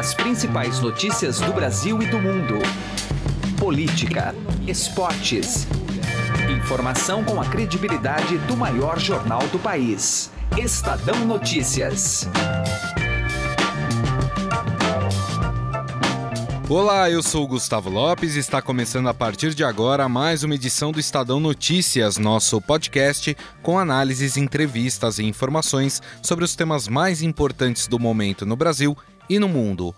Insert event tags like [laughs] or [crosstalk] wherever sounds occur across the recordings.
As principais notícias do Brasil e do mundo. Política, esportes. Informação com a credibilidade do maior jornal do país. Estadão Notícias. Olá, eu sou Gustavo Lopes e está começando a partir de agora mais uma edição do Estadão Notícias, nosso podcast com análises, entrevistas e informações sobre os temas mais importantes do momento no Brasil e no mundo.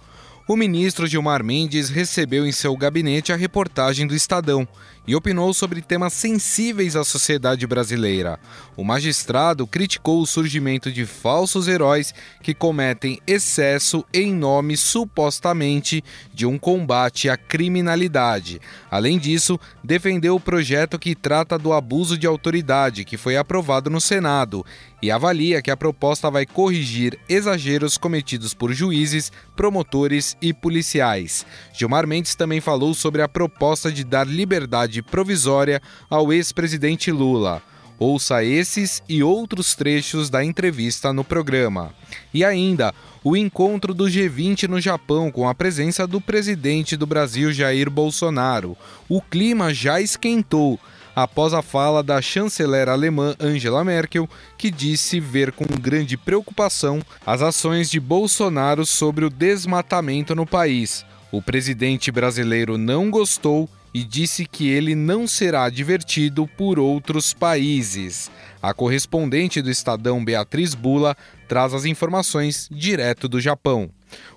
O ministro Gilmar Mendes recebeu em seu gabinete a reportagem do Estadão e opinou sobre temas sensíveis à sociedade brasileira. O magistrado criticou o surgimento de falsos heróis que cometem excesso em nome supostamente de um combate à criminalidade. Além disso, defendeu o projeto que trata do abuso de autoridade, que foi aprovado no Senado, e avalia que a proposta vai corrigir exageros cometidos por juízes, promotores e policiais. Gilmar Mendes também falou sobre a proposta de dar liberdade liberdade provisória ao ex-presidente Lula. Ouça esses e outros trechos da entrevista no programa. E ainda, o encontro do G20 no Japão com a presença do presidente do Brasil Jair Bolsonaro. O clima já esquentou após a fala da chanceler alemã Angela Merkel, que disse ver com grande preocupação as ações de Bolsonaro sobre o desmatamento no país. O presidente brasileiro não gostou e disse que ele não será divertido por outros países. A correspondente do Estadão Beatriz Bula traz as informações direto do Japão.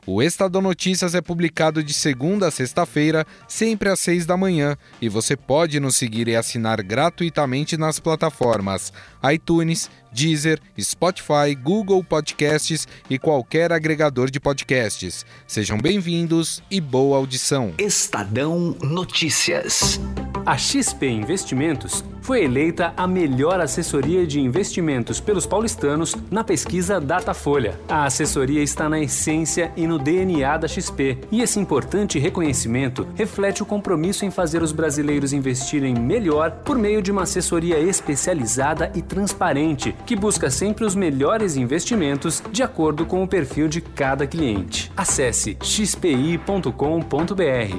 O Estadão Notícias é publicado de segunda a sexta-feira, sempre às seis da manhã, e você pode nos seguir e assinar gratuitamente nas plataformas iTunes, Deezer, Spotify, Google Podcasts e qualquer agregador de podcasts. Sejam bem-vindos e boa audição. Estadão Notícias. A XP Investimentos foi eleita a melhor assessoria de investimentos pelos paulistanos na pesquisa Datafolha. A assessoria está na essência e no DNA da XP, e esse importante reconhecimento reflete o compromisso em fazer os brasileiros investirem melhor por meio de uma assessoria especializada e transparente, que busca sempre os melhores investimentos de acordo com o perfil de cada cliente. Acesse xpi.com.br.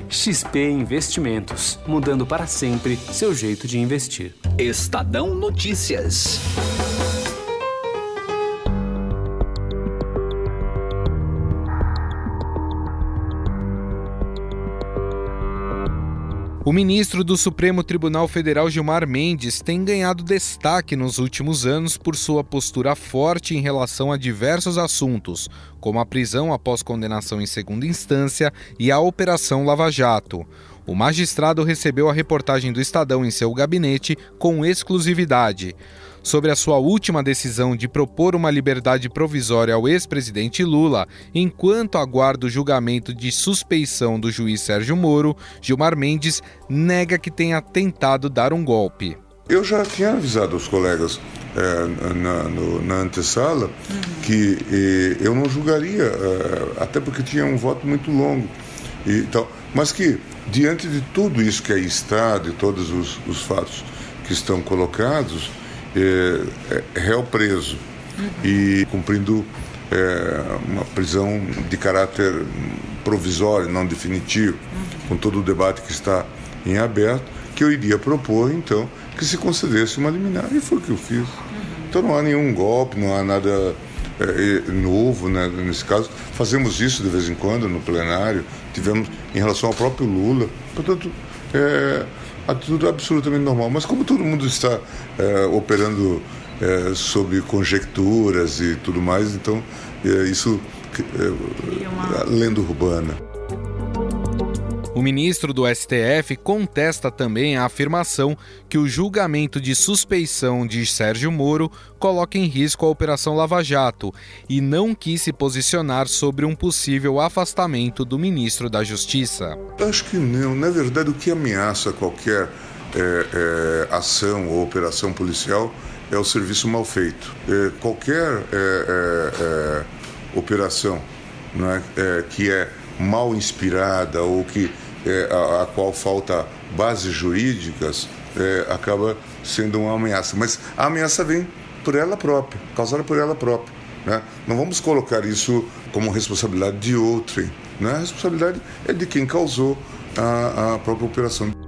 XP Investimentos, mudando para sempre seu jeito de investir. Estadão Notícias. O ministro do Supremo Tribunal Federal Gilmar Mendes tem ganhado destaque nos últimos anos por sua postura forte em relação a diversos assuntos, como a prisão após condenação em segunda instância e a Operação Lava Jato. O magistrado recebeu a reportagem do Estadão em seu gabinete com exclusividade sobre a sua última decisão de propor uma liberdade provisória ao ex-presidente Lula, enquanto aguarda o julgamento de suspeição do juiz Sérgio Moro, Gilmar Mendes nega que tenha tentado dar um golpe. Eu já tinha avisado os colegas é, na, na, antessala que eh, eu não julgaria, eh, até porque tinha um voto muito longo. E, então, mas que, diante de tudo isso que aí está, de todos os, os fatos que estão colocados, é, é, réu preso e cumprindo é, uma prisão de caráter provisório, não definitivo, com todo o debate que está em aberto, que eu iria propor, então, que se concedesse uma liminar. E foi o que eu fiz. Então não há nenhum golpe, não há nada é, novo né, nesse caso. Fazemos isso de vez em quando no plenário, tivemos em relação ao próprio Lula. Portanto, é, tudo absolutamente normal. Mas como todo mundo está é, operando é, sob conjecturas e tudo mais, então é, isso é lenda urbana. O ministro do STF contesta também a afirmação que o julgamento de suspeição de Sérgio Moro coloca em risco a Operação Lava Jato e não quis se posicionar sobre um possível afastamento do ministro da Justiça. Acho que não. Na verdade, o que ameaça qualquer é, é, ação ou operação policial é o serviço mal feito. Qualquer é, é, operação que é mal inspirada ou que é, a, a, qual falta bases jurídicas, é, acaba sendo uma ameaça. Mas a ameaça vem por ela própria, causada por ela própria. Né? Não vamos colocar isso como responsabilidade de outrem. Né? A responsabilidade é de quem causou a, a própria operação.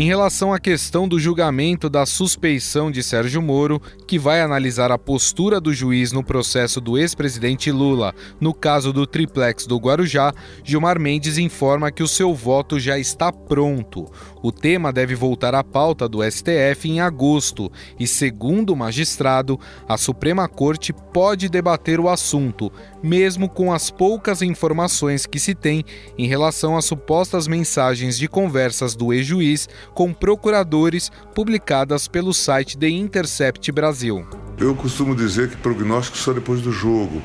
Em relação à questão do julgamento da suspeição de Sérgio Moro, que vai analisar a postura do juiz no processo do ex-presidente Lula, no caso do triplex do Guarujá, Gilmar Mendes informa que o seu voto já está pronto. O tema deve voltar à pauta do STF em agosto e, segundo o magistrado, a Suprema Corte pode debater o assunto, mesmo com as poucas informações que se tem em relação às supostas mensagens de conversas do ex-juiz com procuradores publicadas pelo site The Intercept Brasil. Eu costumo dizer que prognóstico só depois do jogo.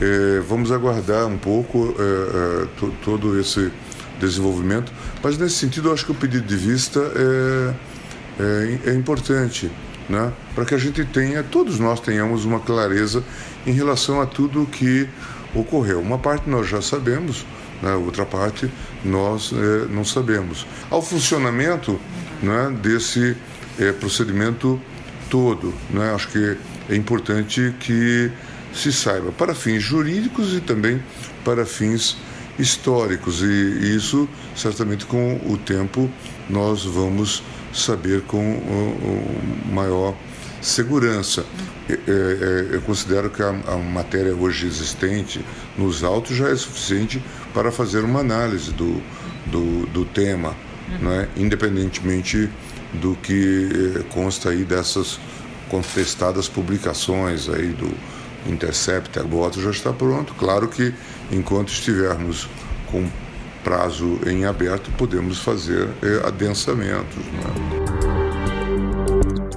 É, vamos aguardar um pouco é, é, todo esse desenvolvimento, mas nesse sentido eu acho que o pedido de vista é, é, é importante, né? para que a gente tenha, todos nós tenhamos uma clareza em relação a tudo o que ocorreu. Uma parte nós já sabemos, né? outra parte nós é, não sabemos. Ao funcionamento né, desse é, procedimento todo, né? acho que é importante que se saiba para fins jurídicos e também para fins históricos e isso certamente com o tempo nós vamos saber com maior segurança. É, é, eu considero que a, matéria hoje existente nos autos já é suficiente para fazer uma análise do, do, do tema, uhum. né? independentemente do que eh, consta aí dessas contestadas publicações aí do Intercept, o auto já está pronto. Claro que enquanto estivermos com prazo em aberto, podemos fazer eh, adensamentos. Né?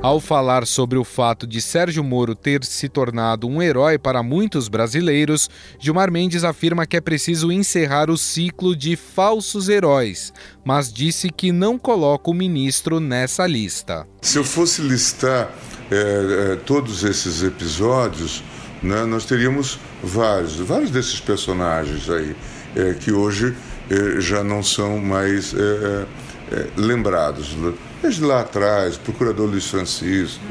Ao falar sobre o fato de Sérgio Moro ter se tornado um herói para muitos brasileiros, Gilmar Mendes afirma que é preciso encerrar o ciclo de falsos heróis, mas disse que não coloca o ministro nessa lista. Se eu fosse listar é, é, todos esses episódios, né, nós teríamos vários, vários desses personagens aí, é, que hoje já não são mais lembrados desde lá atrás, procurador Luiz Francisco,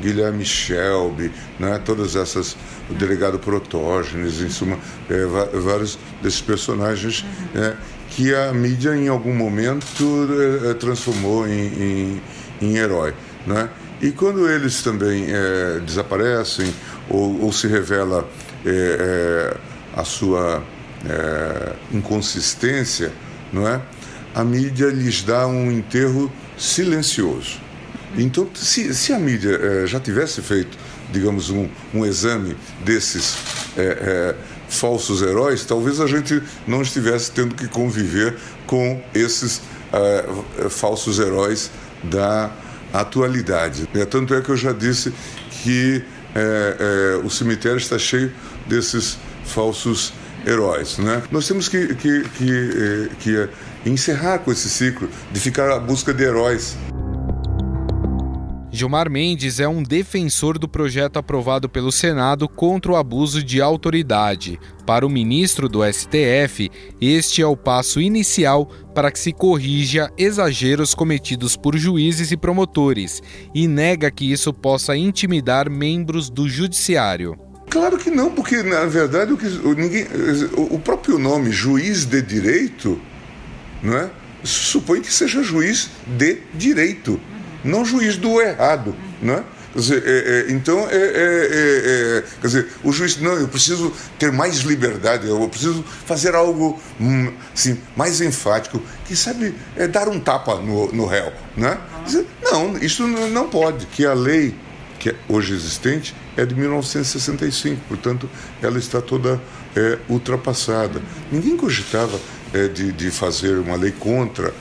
Guilherme Shelby, né, todas essas, o delegado Protógenes, em suma, é, vários desses personagens é, que a mídia em algum momento é, é, transformou em, em, em, herói. Né? E quando eles também é, desaparecem ou, ou, se revela é, a sua inconsistência, não é? a mídia lhes dá um enterro silencioso. Então, se, se a mídia eh, já tivesse feito, digamos, um, um exame desses eh, falsos heróis, talvez a gente não estivesse tendo que conviver com esses falsos heróis da atualidade. É, tanto é que eu já disse que o cemitério está cheio desses falsos heróis. Né? Nós temos que, que, que, que encerrar com esse ciclo de ficar à busca de heróis. Gilmar Mendes é um defensor do projeto aprovado pelo Senado contra o abuso de autoridade. Para o ministro do STF, este é o passo inicial para que se corrija exageros cometidos por juízes e promotores e nega que isso possa intimidar membros do judiciário. Claro que não, porque na verdade o, que, o, ninguém, o próprio nome juiz de direito não é? supõe que seja juiz de direito, não juiz do errado. Não é? Quer dizer, é, é, então, é, é, é, é, quer dizer, o juiz, não, eu preciso ter mais liberdade, eu preciso fazer algo hum, assim, mais enfático, que sabe é dar um tapa no, no réu. Né? Dizer, não, isso não pode, que a lei que é hoje existente é de 1965, portanto, ela está toda ultrapassada. Ninguém cogitava de, de, fazer uma lei contra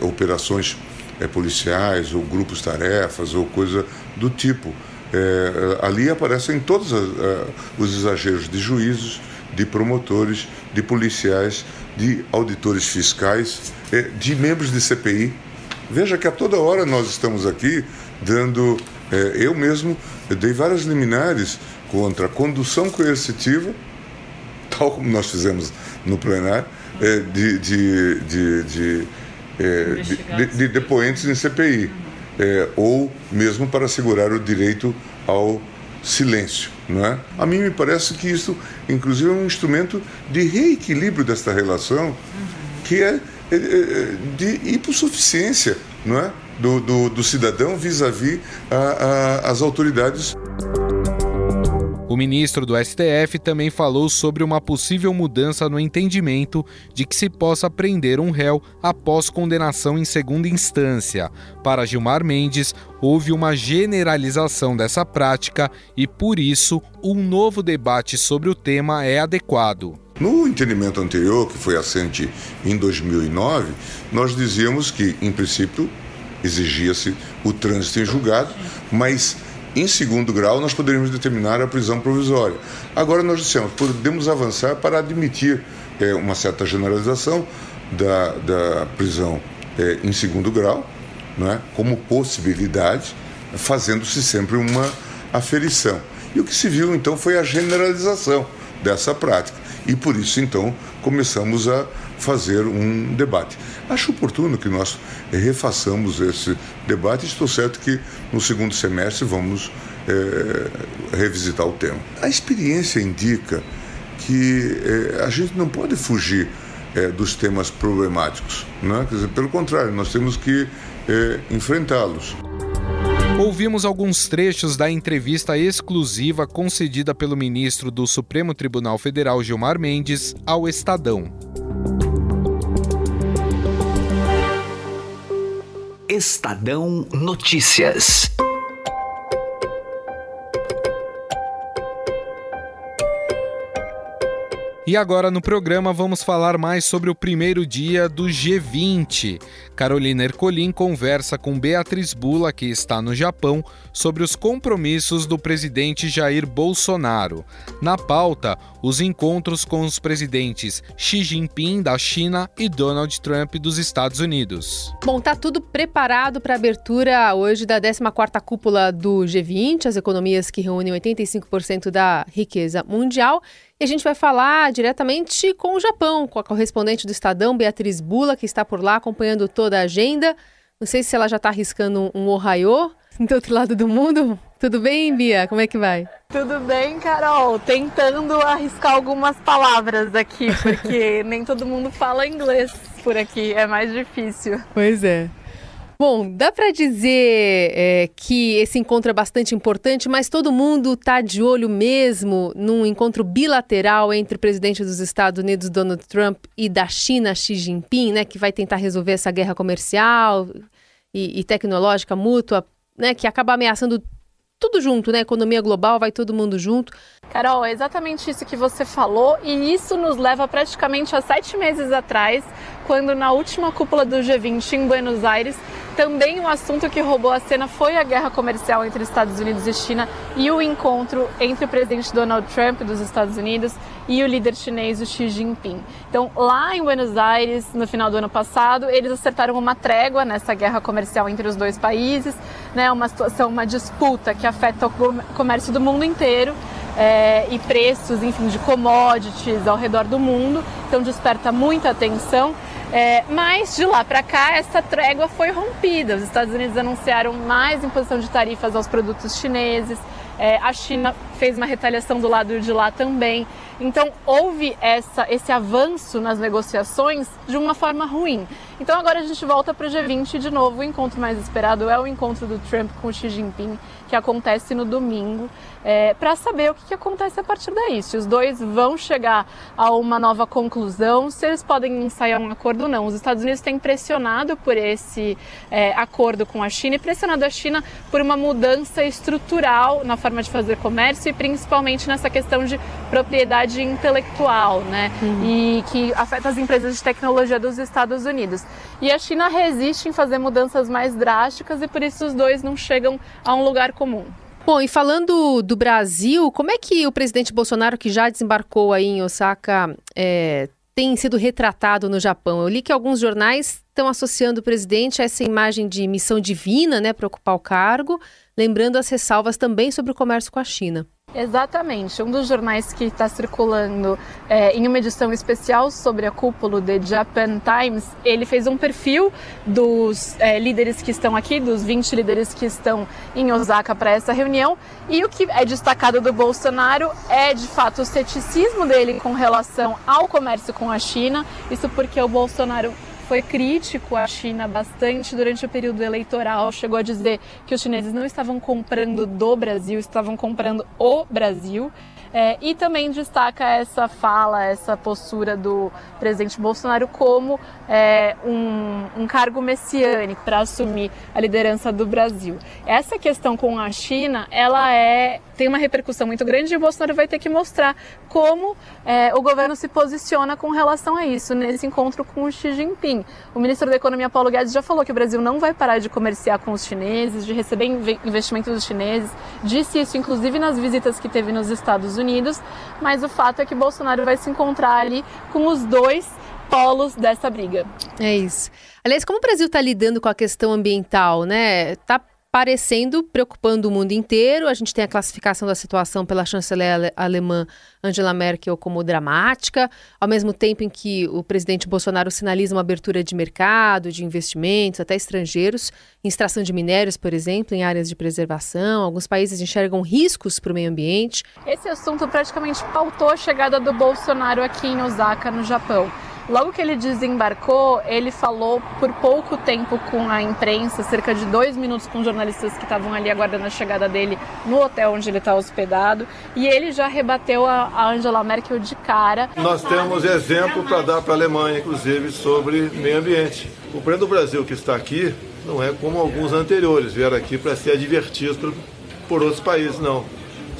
operações é, policiais ou grupos tarefas ou coisa do tipo. É, ali aparecem todos os exageros de juízes, de promotores, de policiais, de auditores fiscais, é, de membros de CPI. Veja que a toda hora nós estamos aqui dando. É, eu mesmo dei várias liminares contra a condução coercitiva, tal como nós fizemos no plenário, é, de, de, de, de, é, de, de, depoentes em CPI, é, ou mesmo para assegurar o direito ao silêncio. Não é? A mim me parece que isso, inclusive, é um instrumento de reequilíbrio desta relação, que é, é, é de hipossuficiência não é? do, do, do cidadão vis-à-vis -vis as autoridades. O ministro do STF também falou sobre uma possível mudança no entendimento de que se possa prender um réu após condenação em segunda instância. Para Gilmar Mendes, houve uma generalização dessa prática e, por isso, um novo debate sobre o tema é adequado. No entendimento anterior, que foi assente em 2009, nós dizíamos que, em princípio, exigia-se o trânsito em julgado, mas em segundo grau, nós poderíamos determinar a prisão provisória. Agora, nós dissemos, podemos avançar para admitir é, uma certa generalização da, da prisão é, em segundo grau, é, como possibilidade, fazendo-se sempre uma aferição. E o que se viu, então, foi a generalização dessa prática. E por isso, então, começamos a fazer um debate. Acho oportuno que nós refaçamos esse debate. Estou certo que no segundo semestre vamos é, revisitar o tema. A experiência indica que é, a gente não pode fugir é, dos temas problemáticos. Né? Dizer, pelo contrário, nós temos que enfrentá-los. Ouvimos alguns trechos da entrevista exclusiva concedida pelo ministro do Supremo Tribunal Federal Gilmar Mendes ao Estadão. Estadão Notícias. E agora no programa vamos falar mais sobre o primeiro dia do G20. Carolina Ercolim conversa com Beatriz Bula, que está no Japão, sobre os compromissos do presidente Jair Bolsonaro. Na pauta, os encontros com os presidentes Xi Jinping da China e Donald Trump dos Estados Unidos. Bom, tá tudo preparado para a abertura hoje da 14ª cúpula do G20, as economias que reúnem 85% da riqueza mundial. E a gente vai falar diretamente com o Japão, com a correspondente do Estadão, Beatriz Bula, que está por lá acompanhando toda a agenda. Não sei se ela já está arriscando um Ohio do outro lado do mundo. Tudo bem, Bia? Como é que vai? Tudo bem, Carol. Tentando arriscar algumas palavras aqui, porque [laughs] nem todo mundo fala inglês por aqui, é mais difícil. Pois é. Bom, dá para dizer é, que esse encontro é bastante importante, mas todo mundo está de olho mesmo num encontro bilateral entre o presidente dos Estados Unidos, Donald Trump, e da China, Xi Jinping, né, que vai tentar resolver essa guerra comercial e, e tecnológica mútua, né, que acaba ameaçando tudo junto, né? Economia global, vai todo mundo junto. Carol, é exatamente isso que você falou, e isso nos leva praticamente a sete meses atrás, quando na última cúpula do G20 em Buenos Aires, também um assunto que roubou a cena foi a guerra comercial entre Estados Unidos e China e o encontro entre o presidente Donald Trump dos Estados Unidos e o líder chinês o Xi Jinping. Então, lá em Buenos Aires, no final do ano passado, eles acertaram uma trégua nessa guerra comercial entre os dois países, né, uma situação, uma disputa que afeta o comércio do mundo inteiro. É, e preços, enfim, de commodities ao redor do mundo, então desperta muita atenção. É, mas de lá para cá, essa trégua foi rompida. Os Estados Unidos anunciaram mais imposição de tarifas aos produtos chineses. É, a China fez uma retaliação do lado de lá também. Então houve essa, esse avanço nas negociações de uma forma ruim. Então agora a gente volta para o G20 de novo. O encontro mais esperado é o encontro do Trump com Xi Jinping, que acontece no domingo, é, para saber o que, que, acontece a partir daí. Se os dois vão chegar a uma nova conclusão, se eles podem ensaiar um acordo ou não. Os Estados Unidos têm pressionado por esse é, acordo com a China e pressionado a China por uma mudança estrutural na forma de fazer comércio e principalmente nessa questão de propriedade intelectual, né? Uhum. E que afeta as empresas de tecnologia dos Estados Unidos. E a China resiste em fazer mudanças mais drásticas e por isso os dois não chegam a um lugar comum. Bom, e falando do Brasil, como é que o presidente Bolsonaro, que já desembarcou aí em Osaka, é, tem sido retratado no Japão? Eu li que alguns jornais estão associando o presidente a essa imagem de missão divina, né, para ocupar o cargo, lembrando as ressalvas também sobre o comércio com a China. Exatamente. Um dos jornais que está circulando é, em uma edição especial sobre a cúpula de Japan Times, ele fez um perfil dos é, líderes que estão aqui, dos 20 líderes que estão em Osaka para essa reunião. E o que é destacado do Bolsonaro é, de fato, o ceticismo dele com relação ao comércio com a China. Isso porque o Bolsonaro foi crítico à China bastante durante o período eleitoral, chegou a dizer que os chineses não estavam comprando do Brasil, estavam comprando o Brasil. É, e também destaca essa fala, essa postura do presidente Bolsonaro como é, um, um, cargo messiânico para assumir a liderança do Brasil. Essa questão com a China, ela é tem uma repercussão muito grande e o Bolsonaro vai ter que mostrar como é, o governo se posiciona com relação a isso nesse encontro com o Xi Jinping. O ministro da Economia Paulo Guedes já falou que o Brasil não vai parar de comerciar com os chineses, de receber investimentos dos chineses, disse isso inclusive nas visitas que teve nos Estados Unidos mas o fato é que Bolsonaro vai se encontrar ali com os dois polos dessa briga. É isso. Aliás, como o Brasil está lidando com a questão ambiental, né? Tá parecendo preocupando o mundo inteiro. A gente tem a classificação da situação pela chanceler alemã Angela Merkel como dramática, ao mesmo tempo em que o presidente Bolsonaro sinaliza uma abertura de mercado, de investimentos, até estrangeiros, em extração de minérios, por exemplo, em áreas de preservação. Alguns países enxergam riscos para o meio ambiente. Esse assunto praticamente pautou a chegada do Bolsonaro aqui em Osaka, no Japão. Logo que ele desembarcou, ele falou por pouco tempo com a imprensa, cerca de dois minutos com jornalistas que estavam ali aguardando a chegada dele no hotel onde ele está hospedado, e ele já rebateu a Angela Merkel de cara. Nós temos exemplo para dar para a Alemanha, inclusive, sobre meio ambiente. O presidente do Brasil que está aqui não é como alguns anteriores, vieram aqui para ser advertidos por, por outros países, não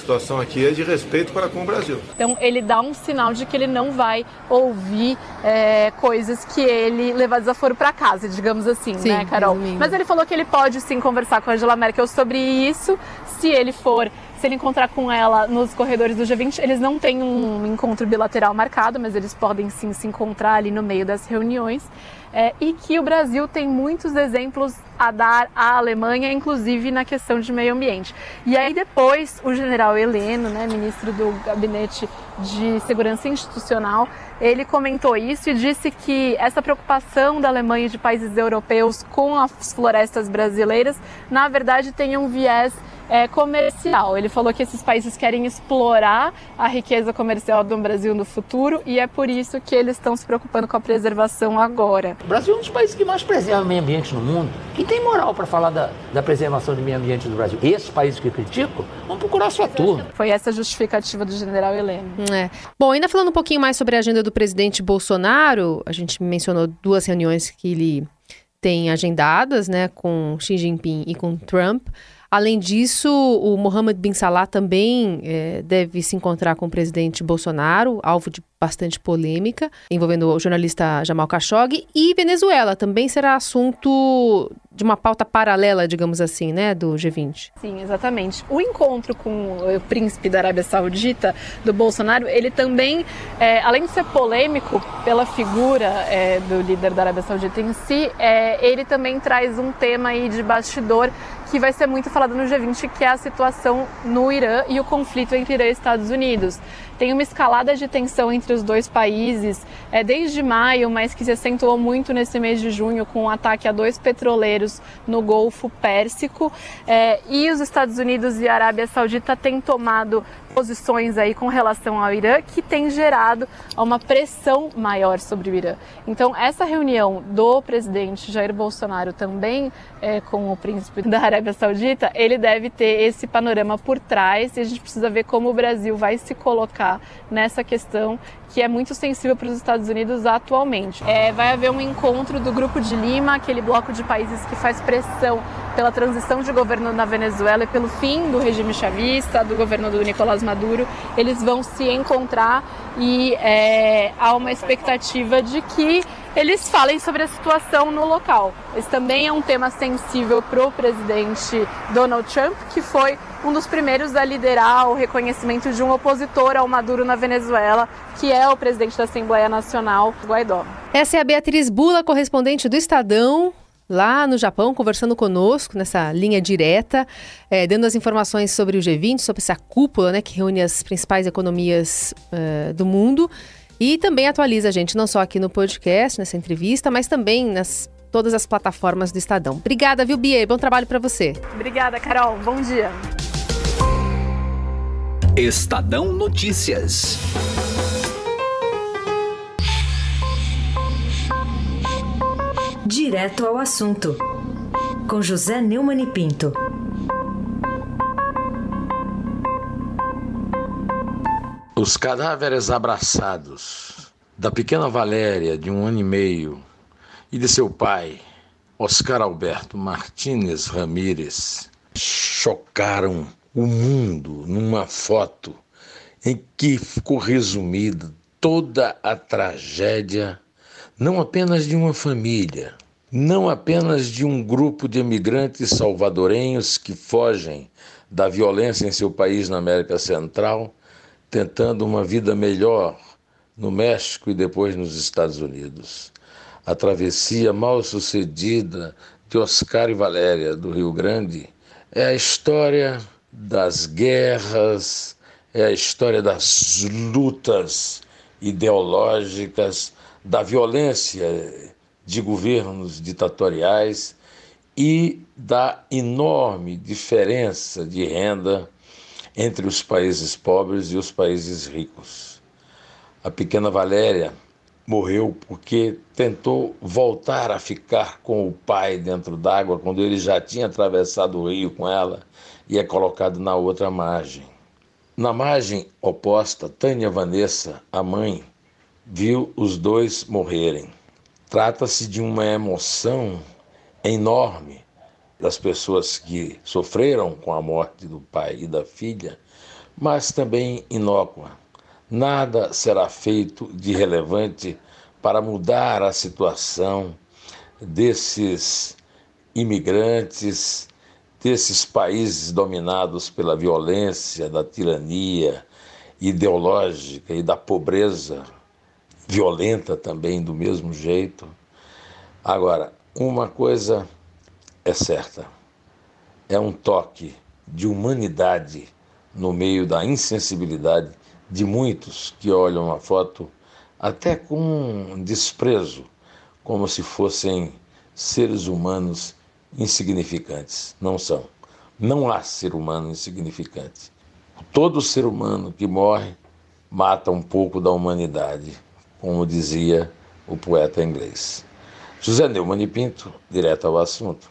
situação aqui é de respeito para com o Brasil. Então ele dá um sinal de que ele não vai ouvir é, coisas que ele levar desaforo para casa, digamos assim, sim, né, Carol? Resumindo. Mas ele falou que ele pode sim conversar com a Angela Merkel sobre isso, se ele for se ele encontrar com ela nos corredores do G20, eles não têm um encontro bilateral marcado, mas eles podem sim se encontrar ali no meio das reuniões. É, e que o Brasil tem muitos exemplos a dar à Alemanha, inclusive na questão de meio ambiente. E aí depois o general Heleno, né, ministro do Gabinete de Segurança Institucional, ele comentou isso e disse que essa preocupação da Alemanha e de países europeus com as florestas brasileiras, na verdade, tem um viés é, comercial. Ele falou que esses países querem explorar a riqueza comercial do Brasil no futuro e é por isso que eles estão se preocupando com a preservação agora. O Brasil é um dos países que mais preserva o meio ambiente no mundo. Quem tem moral para falar da, da preservação do meio ambiente do Brasil? Esses países que criticam vão procurar sua turma. Foi essa a justificativa do general Heleno. É. Bom, ainda falando um pouquinho mais sobre a agenda do presidente Bolsonaro, a gente mencionou duas reuniões que ele tem agendadas, né, com Xi Jinping e com Trump. Além disso, o Mohammed bin Salah também é, deve se encontrar com o presidente Bolsonaro, alvo de bastante polêmica, envolvendo o jornalista Jamal Khashoggi. E Venezuela também será assunto de uma pauta paralela, digamos assim, né, do G20. Sim, exatamente. O encontro com o príncipe da Arábia Saudita, do Bolsonaro, ele também, é, além de ser polêmico pela figura é, do líder da Arábia Saudita em si, é, ele também traz um tema aí de bastidor que vai ser muito falado no G20, que é a situação no Irã e o conflito entre Irã e Estados Unidos. Tem uma escalada de tensão entre os dois países é, desde maio, mas que se acentuou muito nesse mês de junho com o um ataque a dois petroleiros no Golfo Pérsico. É, e os Estados Unidos e a Arábia Saudita têm tomado posições aí com relação ao Irã que tem gerado uma pressão maior sobre o Irã. Então, essa reunião do presidente Jair Bolsonaro também é, com o príncipe da Arábia Saudita, ele deve ter esse panorama por trás e a gente precisa ver como o Brasil vai se colocar nessa questão que é muito sensível para os Estados Unidos atualmente. É, vai haver um encontro do Grupo de Lima, aquele bloco de países que faz pressão pela transição de governo na Venezuela e pelo fim do regime chavista, do governo do Nicolás Maduro. Eles vão se encontrar e é, há uma expectativa de que eles falem sobre a situação no local. Esse também é um tema sensível para o presidente Donald Trump, que foi um dos primeiros a liderar o reconhecimento de um opositor ao Maduro na Venezuela, que é o presidente da Assembleia Nacional, Guaidó. Essa é a Beatriz Bula, correspondente do Estadão. lá no Japão, conversando conosco nessa linha direta, é, dando as informações sobre o G20, sobre essa cúpula né, que reúne as principais economias uh, do mundo. E também atualiza a gente, não só aqui no podcast, nessa entrevista, mas também nas todas as plataformas do Estadão. Obrigada, viu, Bia? Bom trabalho para você. Obrigada, Carol. Bom dia. Estadão Notícias. Direto ao assunto, com José Neumann e Pinto. Os cadáveres abraçados da pequena Valéria, de um ano e meio, e de seu pai, Oscar Alberto Martínez Ramírez, chocaram o mundo numa foto em que ficou resumida toda a tragédia, não apenas de uma família, não apenas de um grupo de imigrantes salvadorenhos que fogem da violência em seu país na América Central, tentando uma vida melhor no México e depois nos Estados Unidos. A travessia mal sucedida de Oscar e Valéria do Rio Grande é a história das guerras, é a história das lutas ideológicas, da violência de governos ditatoriais e da enorme diferença de renda entre os países pobres e os países ricos. A pequena Valéria morreu porque tentou voltar a ficar com o pai dentro d'água quando ele já tinha atravessado o rio com ela e é colocado na outra margem. Na margem oposta, Tânia Vanessa, a mãe, viu os dois morrerem. Trata-se de uma emoção enorme das pessoas que sofreram com a morte do pai e da filha, mas também inócua. Nada será feito de relevante para mudar a situação desses imigrantes, desses países dominados pela violência, da tirania ideológica e da pobreza violenta também do mesmo jeito. Agora, uma coisa é certa: é um toque de humanidade no meio da insensibilidade de muitos que olham a foto até com desprezo, como se fossem seres humanos insignificantes. Não são. Não há ser humano insignificante. Todo ser humano que morre mata um pouco da humanidade como dizia o poeta inglês. José Neumann e Pinto, direto ao assunto.